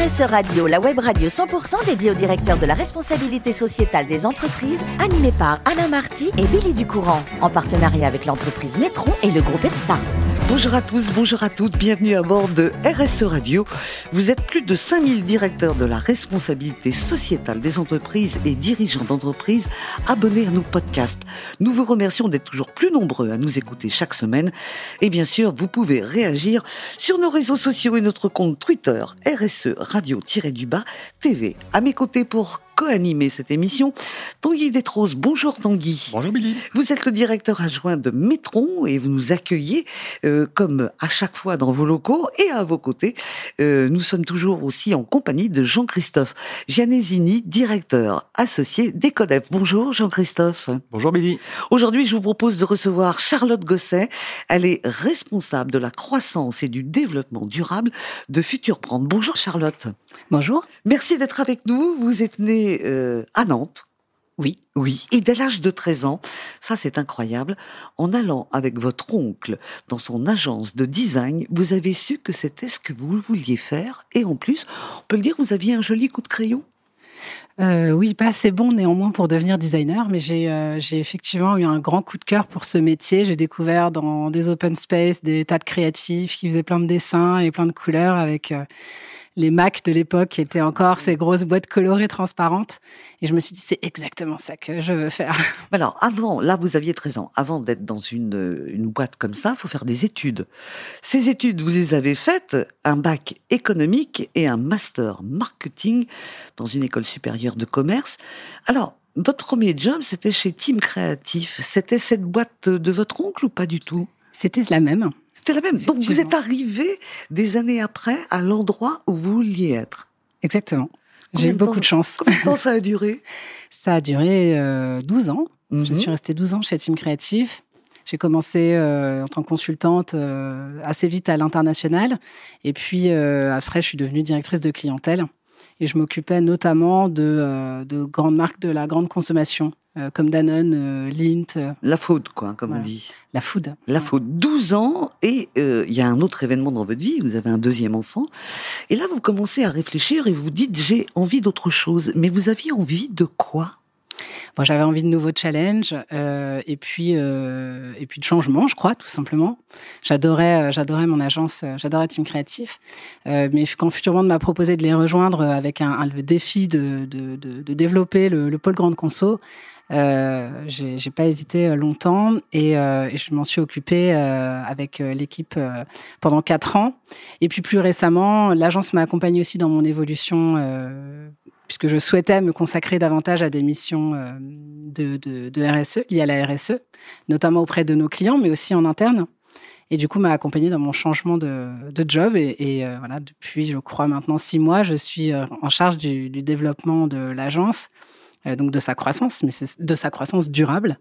Radio, la web radio 100% dédiée au directeur de la responsabilité sociétale des entreprises, animée par Alain Marty et Billy Ducourant, en partenariat avec l'entreprise Métron et le groupe EPSA. Bonjour à tous, bonjour à toutes, bienvenue à bord de RSE Radio. Vous êtes plus de 5000 directeurs de la responsabilité sociétale des entreprises et dirigeants d'entreprises abonnés à nos podcasts. Nous vous remercions d'être toujours plus nombreux à nous écouter chaque semaine. Et bien sûr, vous pouvez réagir sur nos réseaux sociaux et notre compte Twitter RSE Radio-du-bas TV. À mes côtés pour co-animer cette émission. Tanguy Détrose, bonjour Tanguy. Bonjour Billy. Vous êtes le directeur adjoint de Métron et vous nous accueillez euh, comme à chaque fois dans vos locaux et à vos côtés. Euh, nous sommes toujours aussi en compagnie de Jean-Christophe Gianesini, directeur associé d'Ecodef. Bonjour Jean-Christophe. Bonjour Billy. Aujourd'hui, je vous propose de recevoir Charlotte Gosset. Elle est responsable de la croissance et du développement durable de Futur Brand. Bonjour Charlotte. Bonjour. Merci d'être avec nous. Vous êtes née euh, à Nantes. Oui. Oui, et dès l'âge de 13 ans, ça c'est incroyable, en allant avec votre oncle dans son agence de design, vous avez su que c'était ce que vous vouliez faire, et en plus, on peut le dire, vous aviez un joli coup de crayon euh, oui, pas assez bon néanmoins pour devenir designer, mais euh, j'ai effectivement eu un grand coup de cœur pour ce métier. J'ai découvert dans des open space des tas de créatifs qui faisaient plein de dessins et plein de couleurs avec les Mac de l'époque qui étaient encore ces grosses boîtes colorées transparentes. Et je me suis dit, c'est exactement ça que je veux faire. Alors, avant, là, vous aviez 13 ans. Avant d'être dans une, une boîte comme ça, il faut faire des études. Ces études, vous les avez faites, un bac économique et un master marketing dans une école supérieure de commerce. Alors, votre premier job, c'était chez Team Créatif. C'était cette boîte de votre oncle ou pas du tout? C'était la même. C'était la même. Donc vous êtes arrivé des années après à l'endroit où vous vouliez être. Exactement. J'ai eu beaucoup de chance. Combien de temps ça a duré? Ça a duré 12 euh, ans. Je mhm. suis restée 12 ans chez Team Créatif. J'ai commencé euh, en tant que consultante euh, assez vite à l'international. Et puis après, je suis devenue directrice de clientèle. Et je m'occupais notamment de, de grandes marques de la grande consommation. Euh, comme Danone, euh, Lint. La food, quoi, comme on dit. La food. La food. 12 ans, et euh, il y a un autre événement dans votre vie, vous avez un deuxième enfant. Et là, vous commencez à réfléchir et vous dites, j'ai envie d'autre chose. Mais vous aviez envie de quoi? Bon, j'avais envie de nouveaux challenges euh, et puis euh, et puis de changement, je crois, tout simplement. J'adorais euh, j'adorais mon agence, j'adorais Team Créatif, mais quand Futurement m'a proposé de les rejoindre avec un, le défi de, de, de, développer le, le, pôle grande conso, euh, j'ai pas hésité longtemps et, euh, je m'en suis occupée euh, avec l'équipe pendant quatre ans. Et puis plus récemment, l'agence m'a accompagnée aussi dans mon évolution puisque je souhaitais me consacrer davantage à des missions euh, de, RSE, liées à la RSE, notamment auprès de nos clients, mais aussi en interne. Et du coup, m'a accompagné dans mon changement de, job. Et, euh, voilà, depuis, je crois maintenant six mois, je suis euh, en charge du, développement de l'agence, donc de sa croissance, mais de sa croissance durable,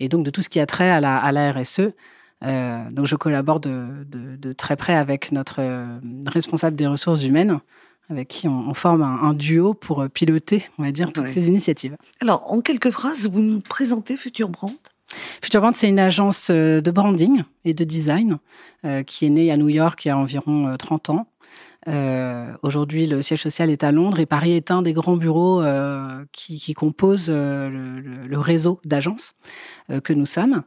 et donc de tout ce qui a trait à la, RSE. donc, je collabore de, très près avec notre responsable des ressources humaines avec qui on, forme un, duo pour euh, piloter, on va dire, toutes ces initiatives. Alors, en quelques phrases, vous nous présentez Future Brand? Future Brand, c'est une agence euh, de branding et de design euh, qui est née à New York il y a environ 30 ans. Aujourd'hui, le siège social est à Londres et Paris est un des grands bureaux qui, composent le, le, réseau d'agences que nous sommes.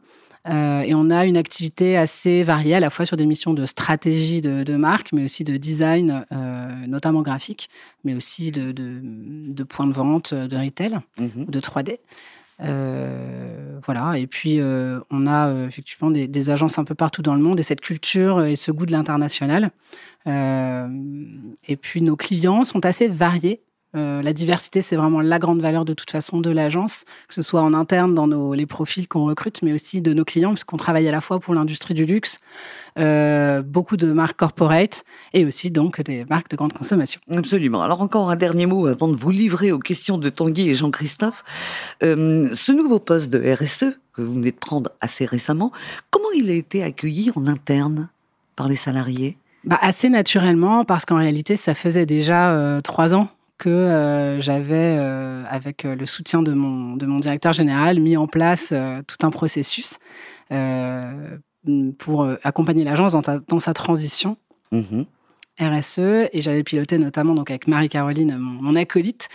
Euh, et on a une activité assez variée, à la fois sur des missions de stratégie de, marque, mais aussi de design, euh, notamment graphique, mais aussi de, de, points de vente, de retail, mhm. de 3D. Euh, voilà, et puis on a effectivement des, des, agences un peu partout dans le monde et cette culture et ce goût de l'international. et puis nos clients sont assez variés euh, la diversité, c'est vraiment la grande valeur de toute façon de l'agence, que ce soit en interne dans nos, les profils qu'on recrute, mais aussi de nos clients, puisqu'on travaille à la fois pour l'industrie du luxe, euh, beaucoup de marques corporate et aussi donc des marques de grande consommation. Absolument. Alors encore un dernier mot avant de vous livrer aux questions de Tanguy et Jean-Christophe. Euh, ce nouveau poste de RSE que vous venez de prendre assez récemment, comment il a été accueilli en interne par les salariés? Bah, Assez naturellement, parce qu'en réalité, ça faisait déjà trois ans que euh, j'avais, euh, avec euh, le soutien de mon, de mon directeur général, mis en place tout un processus pour accompagner l'agence dans, dans, sa transition. Mmh RSE et j'avais piloté notamment donc avec Marie-Caroline, mon, acolyte,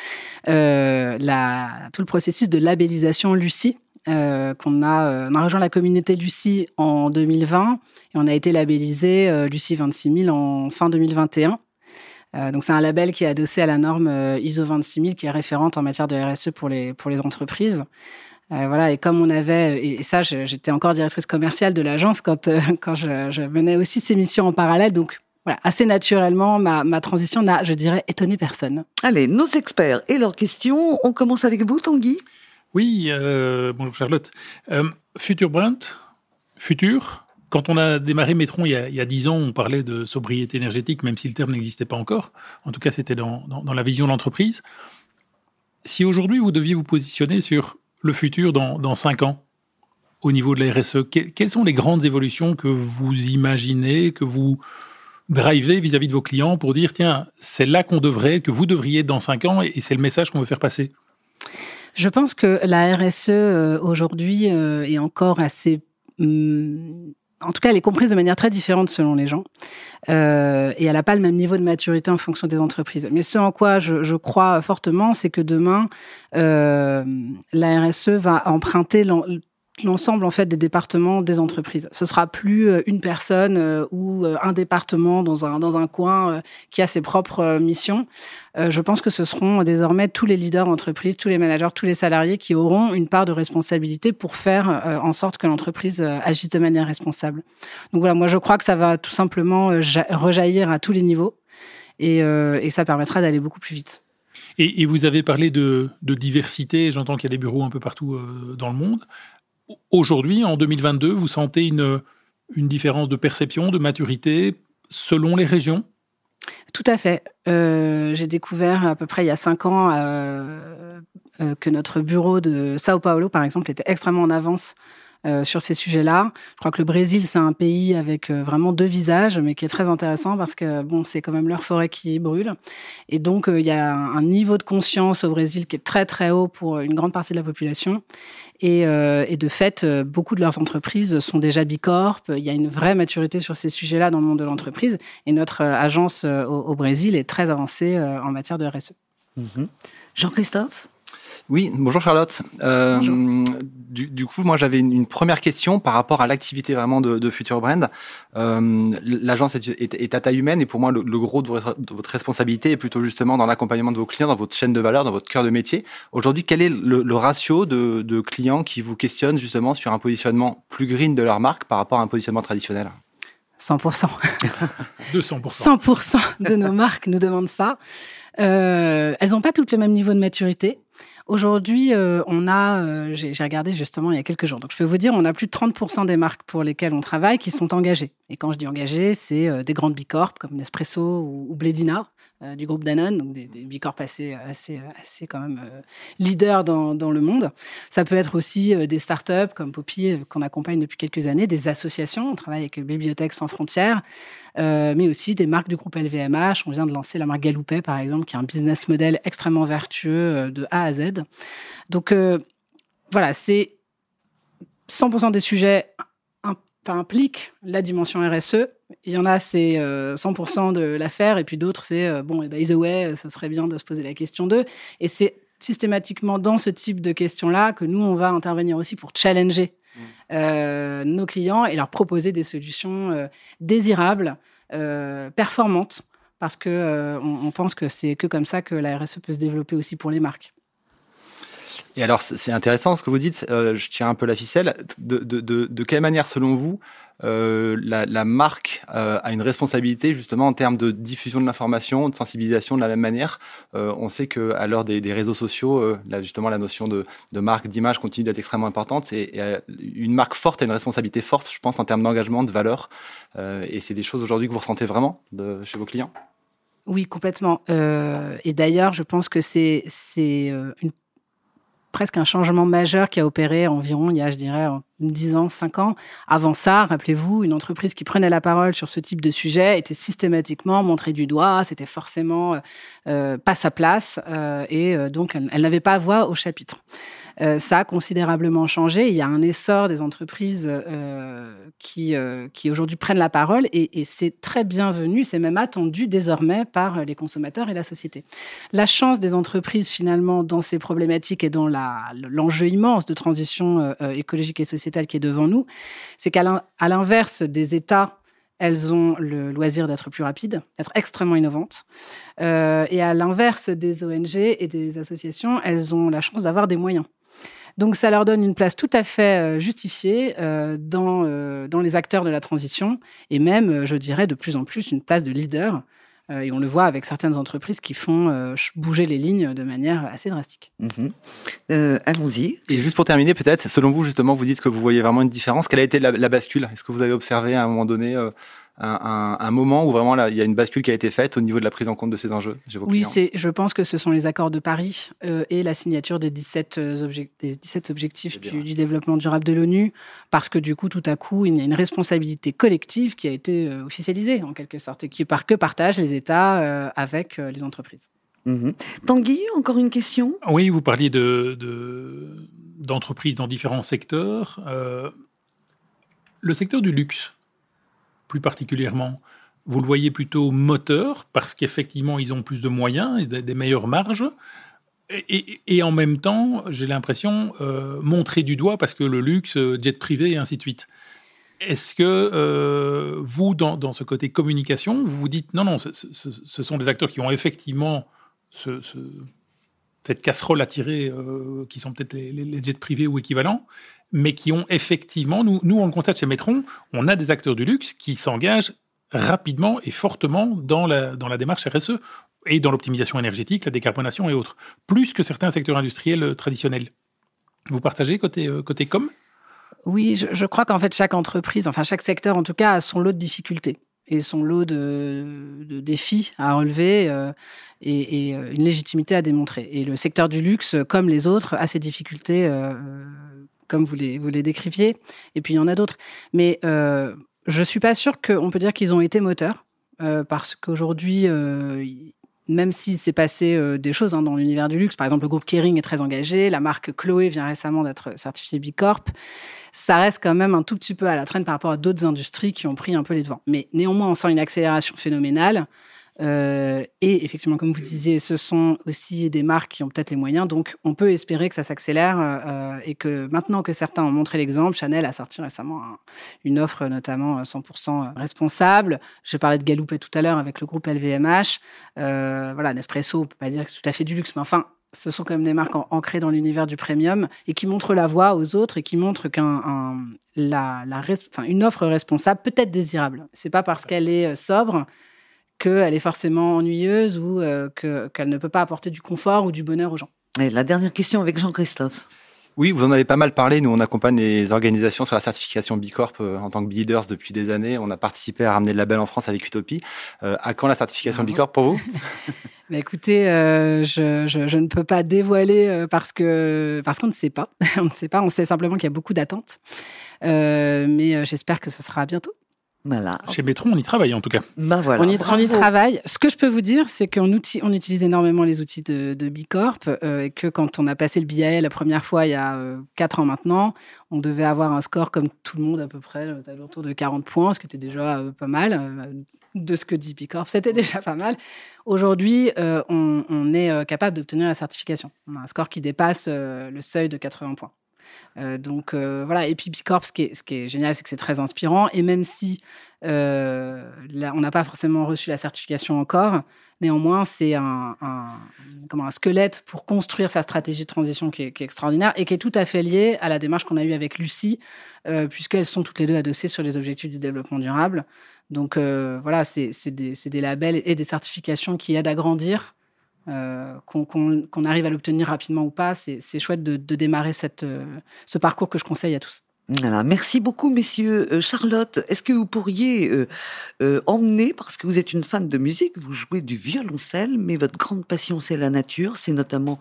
euh, la, tout le processus de labellisation Lucie. Euh, qu'on a, on a rejoint la communauté Lucie en 2020 et on a été labellisé Lucie 26000 en fin 2021. Donc c'est un label qui est adossé à la norme ISO 26000 qui est référente en matière de RSE pour les, pour les entreprises. Euh, voilà, et comme on avait, et ça, j'étais encore directrice commerciale de l'agence quand, euh, quand je, je, menais aussi ces missions en parallèle. Donc, voilà, assez naturellement, ma, ma transition n'a, je dirais, étonné personne. Allez, nos experts et leurs questions. On commence avec vous, Tanguy. Oui, euh, bonjour Charlotte. Future Brand, futur. Quand on a démarré Métron il y, a, il y a 10 ans, on parlait de sobriété énergétique, même si le terme n'existait pas encore. En tout cas, c'était dans, dans, la vision de l'entreprise. Si aujourd'hui vous deviez vous positionner sur le futur dans, dans 5 ans au niveau de la RSE Quelles sont les grandes évolutions que vous imaginez, que vous drivez vis-à-vis de vos clients pour dire, tiens, c'est là qu'on devrait, que vous devriez être dans 5 ans, et c'est le message qu'on veut faire passer? Je pense que la RSE euh, aujourd'hui euh, est encore assez hum, en tout cas, elle est comprise de manière très différente selon les gens. Euh, et elle n'a pas le même niveau de maturité en fonction des entreprises. Mais ce en quoi je, crois fortement, c'est que demain, euh, la RSE va emprunter l'ensemble en fait des départements des entreprises. Ce sera plus euh, une personne euh, ou euh, un département dans un dans un coin qui a ses propres missions. Je pense que ce seront désormais tous les leaders d'entreprise, tous les managers, tous les salariés qui auront une part de responsabilité pour faire en sorte que l'entreprise agisse de manière responsable. Donc voilà, moi je crois que ça va tout simplement rejaillir à tous les niveaux et, et ça permettra d'aller beaucoup plus vite. Et, vous avez parlé de diversité, j'entends qu'il y a des bureaux un peu partout dans le monde. Aujourd'hui, en 2022, vous sentez une, une différence de perception, de maturité selon les régions? Tout à fait. Euh, j'ai découvert à peu près il y a cinq ans euh, euh, que notre bureau de Sao Paulo, par exemple, était extrêmement en avance euh, sur ces sujets-là. Je crois que le Brésil, c'est un pays avec euh, vraiment deux visages, mais qui est très intéressant parce que bon, c'est quand même leur forêt qui brûle. Et donc, euh, il y a un niveau de conscience au Brésil qui est très très haut pour une grande partie de la population. Et, de fait, beaucoup de leurs entreprises sont déjà bicorp. Il y a une vraie maturité sur ces sujets-là dans le monde de l'entreprise. Et notre agence au, Brésil est très avancée en matière de RSE. Mhm. Jean-Christophe? Oui, bonjour Charlotte. Euh, Du, coup, moi j'avais une, première question par rapport à l'activité vraiment de, de Future Brand. Euh, L'agence est, est, à taille humaine et pour moi le, gros de votre, de votre, responsabilité est plutôt justement dans l'accompagnement de vos clients, dans votre chaîne de valeur, dans votre cœur de métier. Aujourd'hui, quel est le, le ratio de, de clients qui vous questionnent justement sur un positionnement plus green de leur marque par rapport à un positionnement traditionnel? 100%. 200%. 100% de nos marques nous demandent ça. Euh, elles n'ont pas toutes le même niveau de maturité. Aujourd'hui, euh, on a, euh, j'ai regardé justement il y a quelques jours, donc je peux vous dire, on a plus de 30% des marques pour lesquelles on travaille qui sont engagées. Et quand je dis engagées, c'est euh, des grandes bicorps comme Nespresso ou, ou Bledina du groupe Danone, donc des, des bicorps assez, assez, assez quand même leaders dans, le monde. Ça peut être aussi des startups comme Poppy qu'on accompagne depuis quelques années, des associations. On travaille avec Bibliothèque sans frontières. Euh, mais aussi des marques du groupe LVMH. On vient de lancer la marque Galoupet, par exemple, qui est un business model extrêmement vertueux euh, de A à Z. Donc euh, voilà, c'est 100% des sujets impliquent la dimension RSE. Il y en a, c'est 100% de l'affaire, et puis d'autres, c'est bon, et by the way, ça serait bien de se poser la question d'eux. Et c'est systématiquement dans ce type de questions-là que nous, on va intervenir aussi pour challenger euh, nos clients et leur proposer des solutions euh, désirables, euh, performantes, parce que on, pense que c'est que comme ça que la RSE peut se développer aussi pour les marques. Et alors, c'est intéressant ce que vous dites. je tiens un peu la ficelle. De, quelle manière, selon vous, euh, la, marque euh, a une responsabilité justement en termes de diffusion de l'information, de sensibilisation de la même manière? Euh, on sait qu'à l'heure des, réseaux sociaux, euh, justement, la notion de, marque, d'image continue d'être extrêmement importante. Et, une marque forte a une responsabilité forte, je pense, en termes d'engagement, de valeur. et c'est des choses aujourd'hui que vous ressentez vraiment chez vos clients? Oui, complètement. et d'ailleurs, je pense que c'est une presque un changement majeur qui a opéré environ il y a, je dirais, 10 ans, 5 ans. Avant ça, rappelez-vous, une entreprise qui prenait la parole sur ce type de sujet était systématiquement montrée du doigt, c'était forcément euh, pas sa place, euh, et euh, donc elle, n'avait pas voix au chapitre. Euh, ça a considérablement changé. Il y a un essor des entreprises euh, qui, euh, qui aujourd'hui prennent la parole et, c'est très bienvenu, c'est même attendu désormais par les consommateurs et la société. La chance des entreprises finalement dans ces problématiques et dans l'enjeu immense de transition euh, euh, écologique et sociétale qui est devant nous, c'est qu'à l'inverse des États elles ont le loisir d'être plus rapides, d'être extrêmement innovantes. Euh, et à l'inverse des ONG et des associations, elles ont la chance d'avoir des moyens. Donc ça leur donne une place tout à fait euh, justifiée euh, dans, les acteurs de la transition et même, je dirais, de plus en plus une place de leader. Euh, et on le voit avec certaines entreprises qui font euh, bouger les lignes de manière assez drastique. Mhm. Euh, Allons-y. Et juste pour terminer, peut-être, selon vous, justement, vous dites que vous voyez vraiment une différence. Quelle a été la, la bascule? Est-ce que vous avez observé à un moment donné euh, un, moment où vraiment là, il y a une bascule qui a été faite au niveau de la prise en compte de ces enjeux Oui, c'est, je pense que ce sont les accords de Paris euh, et la signature des 17, euh, objec- des 17 objectifs C'est bien. du, du développement durable de l'ONU, parce que du coup, tout à coup, il y a une responsabilité collective qui a été euh, officialisée, en quelque sorte, et qui par que partagent les États euh, avec euh, les entreprises. Mhm. Tanguy, encore une question? Oui, vous parliez de, de- d'entreprises dans différents secteurs. Euh, le secteur du luxe, plus particulièrement, vous le voyez plutôt moteur parce qu'effectivement, ils ont plus de moyens et des, meilleures marges. Et, en même temps, j'ai l'impression, euh, montrer du doigt parce que le luxe, euh, jet privé et ainsi de suite. Est-ce que euh, vous, dans, ce côté communication, vous vous dites non, non, ce- ce sont des acteurs qui ont effectivement ce- ce, cette casserole à tirer, euh, qui sont peut-être les, les- jets privés ou équivalents, mais qui ont effectivement, nous, nous on le constate chez Metron, on a des acteurs du luxe qui s'engagent rapidement et fortement dans la, dans la démarche RSE et dans l'optimisation énergétique, la décarbonation et autres, plus que certains secteurs industriels euh, traditionnels. Vous partagez côté, euh, côté com? Oui, je, je crois qu'en fait, chaque entreprise, enfin chaque secteur en tout cas, a son lot de difficultés et son lot de, de défis à relever euh, et, euh, une légitimité à démontrer. Et le secteur du luxe, comme les autres, a ses difficultés, euh, comme vous les, décriviez. Et puis il y en a d'autres. Mais je suis pas sûre qu'on peut dire qu'ils ont été moteurs, parce qu'aujourd'hui, même s'il s'est passé des choses hein, dans l'univers du luxe, par exemple, le groupe Kering est très engagé, la marque Chloé vient récemment d'être certifiée B Corp ça reste quand même un tout petit peu à la traîne par rapport à d'autres industries qui ont pris un peu les devants. Mais néanmoins, on sent une accélération phénoménale. Euh, et effectivement, comme vous disiez, ce sont aussi des marques qui ont peut-être les moyens. Donc, on peut espérer que ça s'accélère euh, et que maintenant que certains ont montré l'exemple, Chanel a sorti récemment un- une offre notamment euh, 100% responsable. Je parlais de Galoupet tout à l'heure avec le groupe LVMH. Euh, voilà, Nespresso, on peut pas dire que c'est tout à fait du luxe, mais enfin, ce sont quand même des marques ancrées dans l'univers du premium et qui montrent la voie aux autres et qui montrent qu'un offre responsable peut être désirable. C'est pas parce qu'elle est euh, sobre qu'elle est forcément ennuyeuse ou euh, que- qu'elle ne peut pas apporter du confort ou du bonheur aux gens. Et la dernière question avec Jean-Christophe. Oui, vous en avez pas mal parlé. Nous, on accompagne les organisations sur la certification B Corp euh, en tant que leaders depuis des années. On a participé à ramener le label en France avec Utopie. Euh, à quand la certification B Corp pour vous? Bah, écoutez, euh, je, je- je ne peux pas dévoiler parce que parce qu'on ne sait pas. on ne sait pas. On sait simplement qu'il y a beaucoup d'attentes. Euh, mais j'espère que ce sera bientôt. Voilà. Chez Metron, on y travaille en tout cas. Bah voilà. on, y, on y Bravo. travaille. Ce que je peux vous dire, c'est qu'on on utilise énormément les outils de, de Bicorp euh, et que quand on a passé le BIA la première fois il y a euh, 4 ans maintenant, on devait avoir un score comme tout le monde à peu près, aux alentours de 40 points, ce qui était déjà euh, pas mal. euh, de ce que dit Bicorp, c'était déjà pas mal. Aujourd'hui, euh, on, on est euh, capable d'obtenir la certification. On a un score qui dépasse euh, le seuil de 80 points. Euh, donc euh, voilà, et puis Bicorp, ce qui est, ce qui est génial, c'est que c'est très inspirant. Et même si euh, on n'a pas forcément reçu la certification encore, néanmoins, c'est un, un- comment, un squelette pour construire sa stratégie de transition qui est, extraordinaire et qui est tout à fait liée à la démarche qu'on a eue avec Lucie, puisqu'elles sont toutes les deux adossées sur les objectifs du développement durable. Donc voilà, c'est des, des labels et des certifications qui aident à grandir. Euh, qu'on arrive à l'obtenir rapidement ou pas, c'est chouette de, démarrer euh, ce parcours que je conseille à tous. Merci beaucoup, messieurs. Euh, Charlotte, est-ce que vous pourriez emmener, parce que vous êtes une fan de musique, vous jouez du violoncelle, mais votre grande passion, c'est la nature, c'est notamment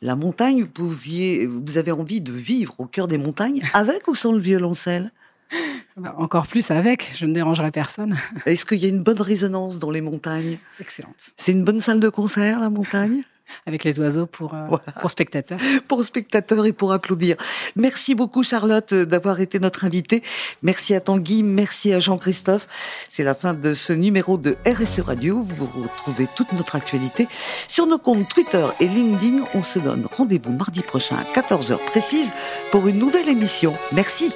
la montagne. Vous, pouviez, vous avez envie de vivre au cœur des montagnes, avec ou sans le violoncelle? bah, Encore plus avec, je ne dérangerai personne. Est-ce qu'il y a une bonne résonance dans les montagnes? Excellente. C'est une bonne salle de concert, la montagne? Avec les oiseaux pour, euh, pour spectateurs. pour spectateurs et pour applaudir. Merci beaucoup Charlotte d'avoir été notre invitée. Merci à Tanguy, merci à Jean-Christophe. C'est la fin de ce numéro de RSE Radio. Vous retrouvez toute notre actualité sur nos comptes Twitter et LinkedIn. On se donne rendez-vous mardi prochain à 14h précise pour une nouvelle émission. Merci.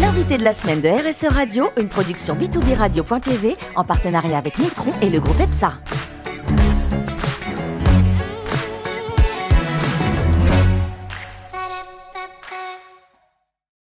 L'invité de la semaine de RSE Radio, une production B2B Radio.tv en partenariat avec Nitron et le groupe EPSA.